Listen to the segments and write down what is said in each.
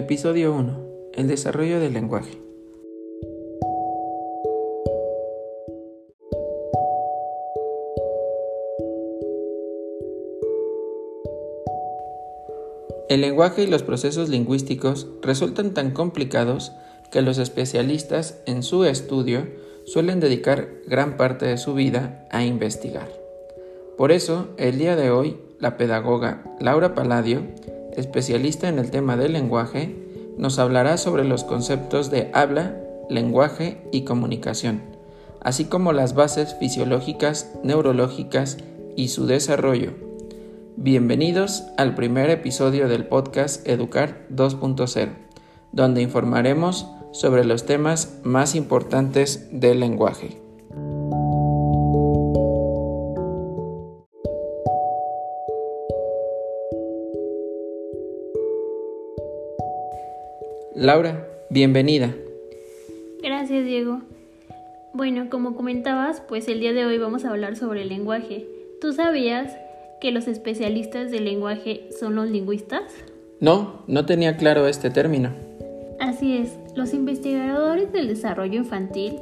Episodio 1. El desarrollo del lenguaje. El lenguaje y los procesos lingüísticos resultan tan complicados que los especialistas en su estudio suelen dedicar gran parte de su vida a investigar. Por eso, el día de hoy, la pedagoga Laura Palladio, especialista en el tema del lenguaje, nos hablará sobre los conceptos de habla, lenguaje y comunicación, así como las bases fisiológicas, neurológicas y su desarrollo. Bienvenidos al primer episodio del podcast Educar 2.0, donde informaremos sobre los temas más importantes del lenguaje. Laura, bienvenida. Gracias, Diego. Bueno, como comentabas, pues el día de hoy vamos a hablar sobre el lenguaje. ¿Tú sabías que los especialistas del lenguaje son los lingüistas? No, no tenía claro este término. Así es, los investigadores del desarrollo infantil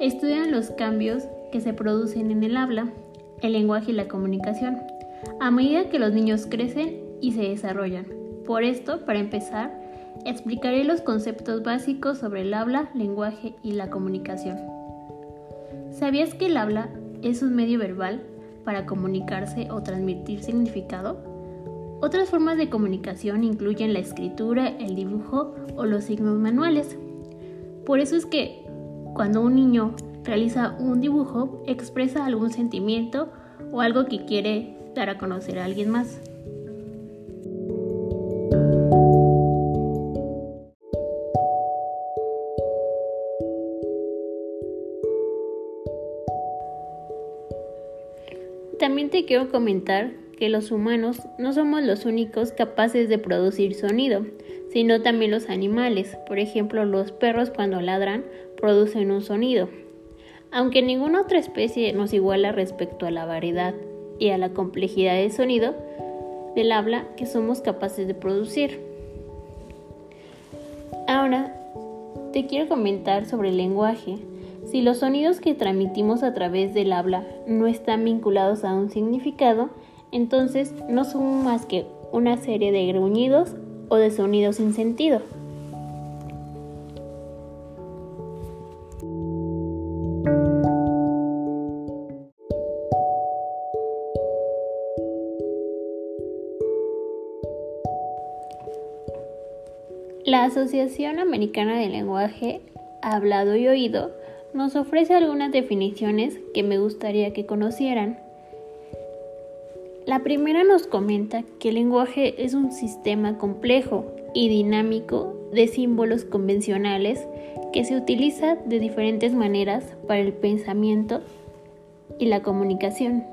estudian los cambios que se producen en el habla, el lenguaje y la comunicación, a medida que los niños crecen y se desarrollan. Por esto, para empezar, explicaré los conceptos básicos sobre el habla, lenguaje y la comunicación. ¿Sabías que el habla es un medio verbal para comunicarse o transmitir significado? Otras formas de comunicación incluyen la escritura, el dibujo o los signos manuales. Por eso es que cuando un niño realiza un dibujo expresa algún sentimiento o algo que quiere dar a conocer a alguien más. También te quiero comentar que los humanos no somos los únicos capaces de producir sonido, sino también los animales. Por ejemplo, los perros cuando ladran producen un sonido. Aunque ninguna otra especie nos iguala respecto a la variedad y a la complejidad del sonido del habla que somos capaces de producir. Ahora, te quiero comentar sobre el lenguaje. Si los sonidos que transmitimos a través del habla no están vinculados a un significado, entonces no son más que una serie de gruñidos o de sonidos sin sentido. La Asociación Americana de Lenguaje, Hablado y Oído nos ofrece algunas definiciones que me gustaría que conocieran. La primera nos comenta que el lenguaje es un sistema complejo y dinámico de símbolos convencionales que se utiliza de diferentes maneras para el pensamiento y la comunicación.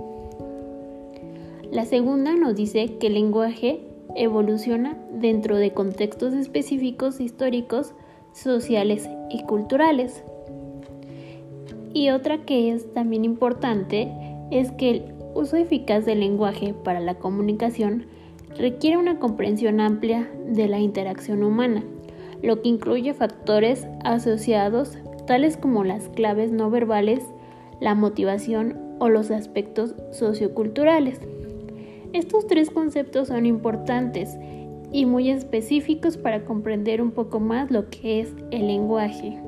La segunda nos dice que el lenguaje evoluciona dentro de contextos específicos históricos, sociales y culturales. Y otra que es también importante es que el uso eficaz del lenguaje para la comunicación requiere una comprensión amplia de la interacción humana, lo que incluye factores asociados tales como las claves no verbales, la motivación o los aspectos socioculturales. Estos tres conceptos son importantes y muy específicos para comprender un poco más lo que es el lenguaje.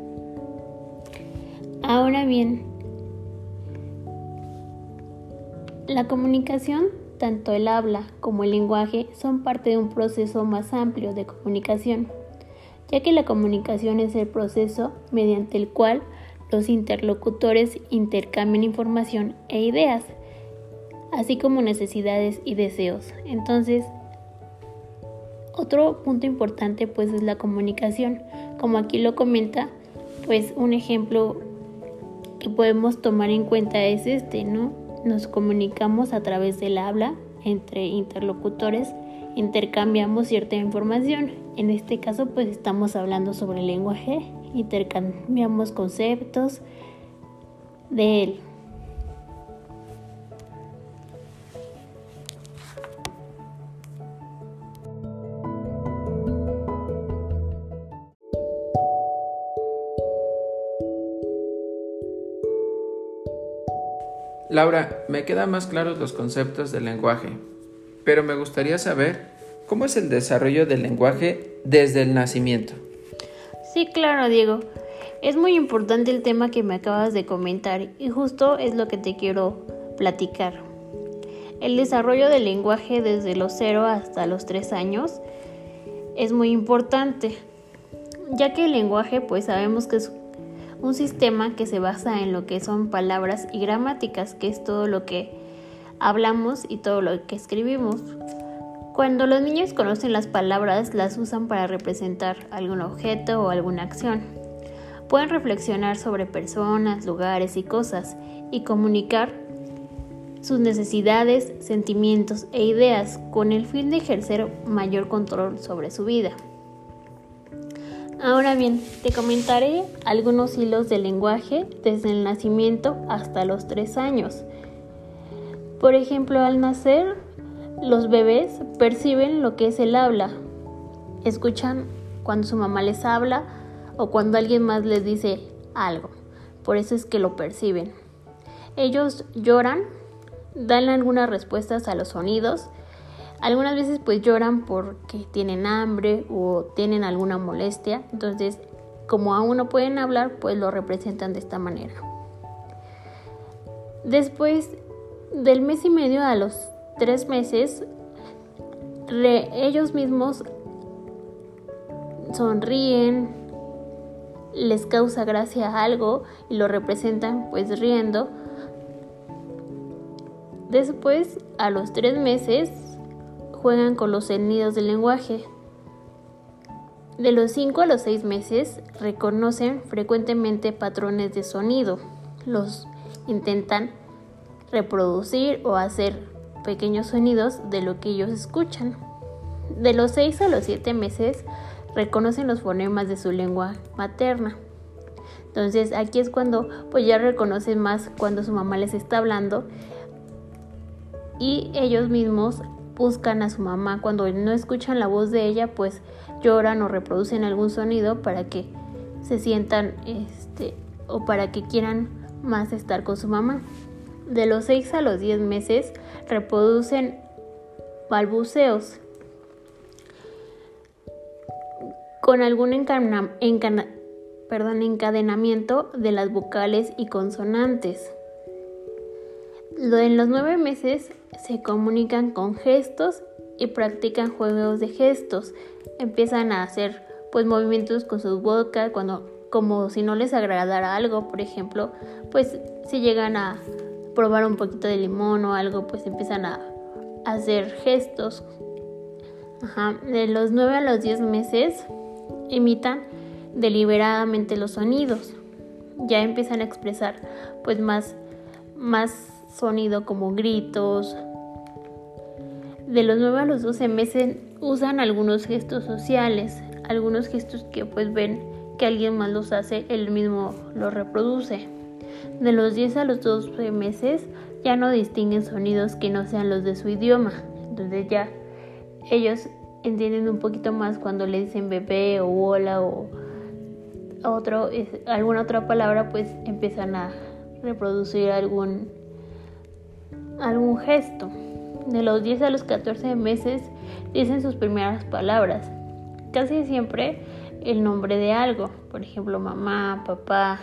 Ahora bien, la comunicación, tanto el habla como el lenguaje, son parte de un proceso más amplio de comunicación, ya que la comunicación es el proceso mediante el cual los interlocutores intercambian información e ideas, así como necesidades y deseos. Entonces, otro punto importante pues es la comunicación. Como aquí lo comenta, pues un ejemplo que podemos tomar en cuenta es este, ¿no? Nos comunicamos a través del habla entre interlocutores, intercambiamos cierta información. En este caso, pues estamos hablando sobre el lenguaje, intercambiamos conceptos de él. Laura, me quedan más claros los conceptos del lenguaje, pero me gustaría saber cómo es el desarrollo del lenguaje desde el nacimiento. Sí, claro, Diego. Es muy importante el tema que me acabas de comentar y justo es lo que te quiero platicar. El desarrollo del lenguaje desde los 0 hasta los 3 años es muy importante, ya que el lenguaje pues sabemos que es un sistema que se basa en lo que son palabras y gramáticas, que es todo lo que hablamos y todo lo que escribimos. Cuando los niños conocen las palabras, las usan para representar algún objeto o alguna acción. Pueden reflexionar sobre personas, lugares y cosas y comunicar sus necesidades, sentimientos e ideas con el fin de ejercer mayor control sobre su vida. Ahora bien, te comentaré algunos hilos del lenguaje desde el nacimiento hasta los tres años. Por ejemplo, al nacer, los bebés perciben lo que es el habla. Escuchan cuando su mamá les habla o cuando alguien más les dice algo. Por eso es que lo perciben. Ellos lloran, dan algunas respuestas a los sonidos algunas veces pues lloran porque tienen hambre o tienen alguna molestia, entonces como aún no pueden hablar pues lo representan de esta manera. Después del mes y medio a los tres meses, ellos mismos sonríen, les causa gracia algo y lo representan pues riendo. Después, a los tres meses, juegan con los sonidos del lenguaje. De los 5 a los 6 meses reconocen frecuentemente patrones de sonido. Los intentan reproducir o hacer pequeños sonidos de lo que ellos escuchan. De los 6 a los 7 meses reconocen los fonemas de su lengua materna. Entonces aquí es cuando pues ya reconocen más cuando su mamá les está hablando y ellos mismos buscan a su mamá. Cuando no escuchan la voz de ella, pues lloran o reproducen algún sonido para que se sientan este, o para que quieran más estar con su mamá. De los 6 a los 10 meses reproducen balbuceos con algún perdón, encadenamiento de las vocales y consonantes. En los nueve meses se comunican con gestos y practican juegos de gestos. Empiezan a hacer pues movimientos con sus bocas cuando como si no les agradara algo, por ejemplo, pues si llegan a probar un poquito de limón o algo, pues empiezan a hacer gestos. De los 9 a los 10 meses imitan deliberadamente los sonidos. Ya empiezan a expresar pues más más sonido como gritos. De los 9 a los 12 meses usan algunos gestos sociales, algunos gestos que pues ven que alguien más los hace, él mismo los reproduce. De los 10 a los 12 meses ya no distinguen sonidos que no sean los de su idioma. Entonces ya ellos entienden un poquito más cuando le dicen bebé o hola o otro, alguna otra palabra, pues empiezan a reproducir algún algún gesto. De los 10 a los 14 meses dicen sus primeras palabras. Casi siempre el nombre de algo, por ejemplo mamá, papá,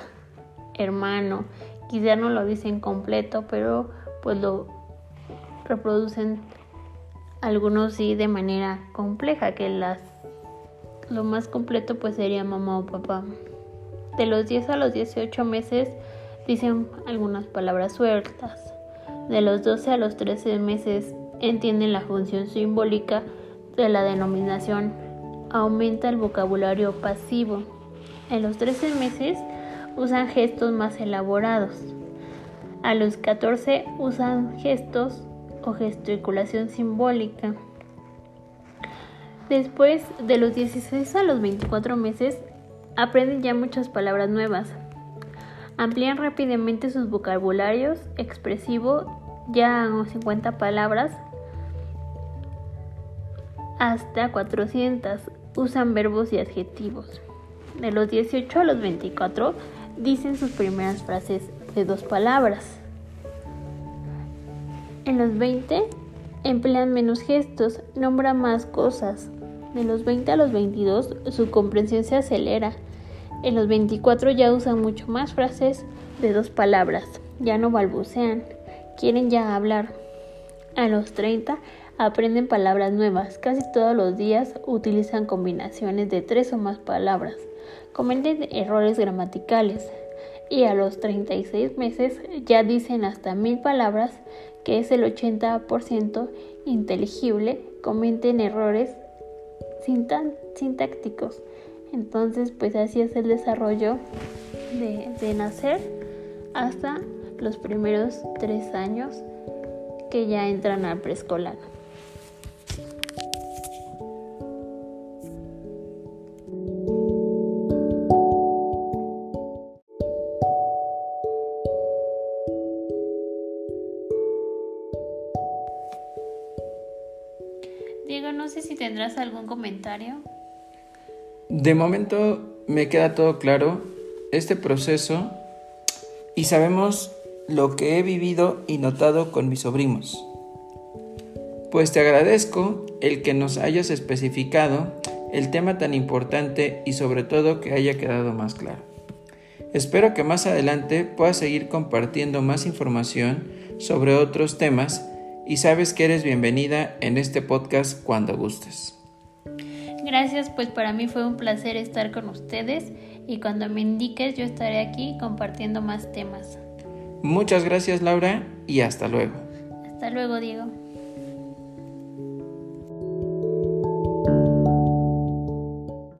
hermano. Quizá no lo dicen completo, pero pues lo reproducen algunos sí de manera compleja, que las lo más completo pues sería mamá o papá. De los 10 a los 18 meses dicen algunas palabras sueltas. De los 12 a los 13 meses entienden la función simbólica de la denominación. Aumenta el vocabulario pasivo. En los 13 meses usan gestos más elaborados. A los 14 usan gestos o gesticulación simbólica. Después de los 16 a los 24 meses aprenden ya muchas palabras nuevas, Amplían rápidamente sus vocabularios expresivo ya a 50 palabras hasta 400. Usan verbos y adjetivos. De los 18 a los 24 dicen sus primeras frases de dos palabras. En los 20 emplean menos gestos, nombra más cosas. De los 20 a los 22 su comprensión se acelera. En los 24 ya usan mucho más frases de dos palabras, ya no balbucean, quieren ya hablar. A los 30 aprenden palabras nuevas, casi todos los días utilizan combinaciones de tres o más palabras, cometen errores gramaticales y a los 36 meses ya dicen hasta mil palabras, que es el 80% inteligible, cometen errores sintácticos. Entonces, pues así es el desarrollo de, nacer hasta los primeros tres años que ya entran al preescolar. Diego, no sé si tendrás algún comentario. De momento me queda todo claro este proceso y sabemos lo que he vivido y notado con mis sobrinos. Pues te agradezco el que nos hayas especificado el tema tan importante y sobre todo que haya quedado más claro. Espero que más adelante puedas seguir compartiendo más información sobre otros temas y sabes que eres bienvenida en este podcast cuando gustes. Gracias, pues para mí fue un placer estar con ustedes y cuando me indiques yo estaré aquí compartiendo más temas. Muchas gracias Laura y hasta luego. Hasta luego Diego.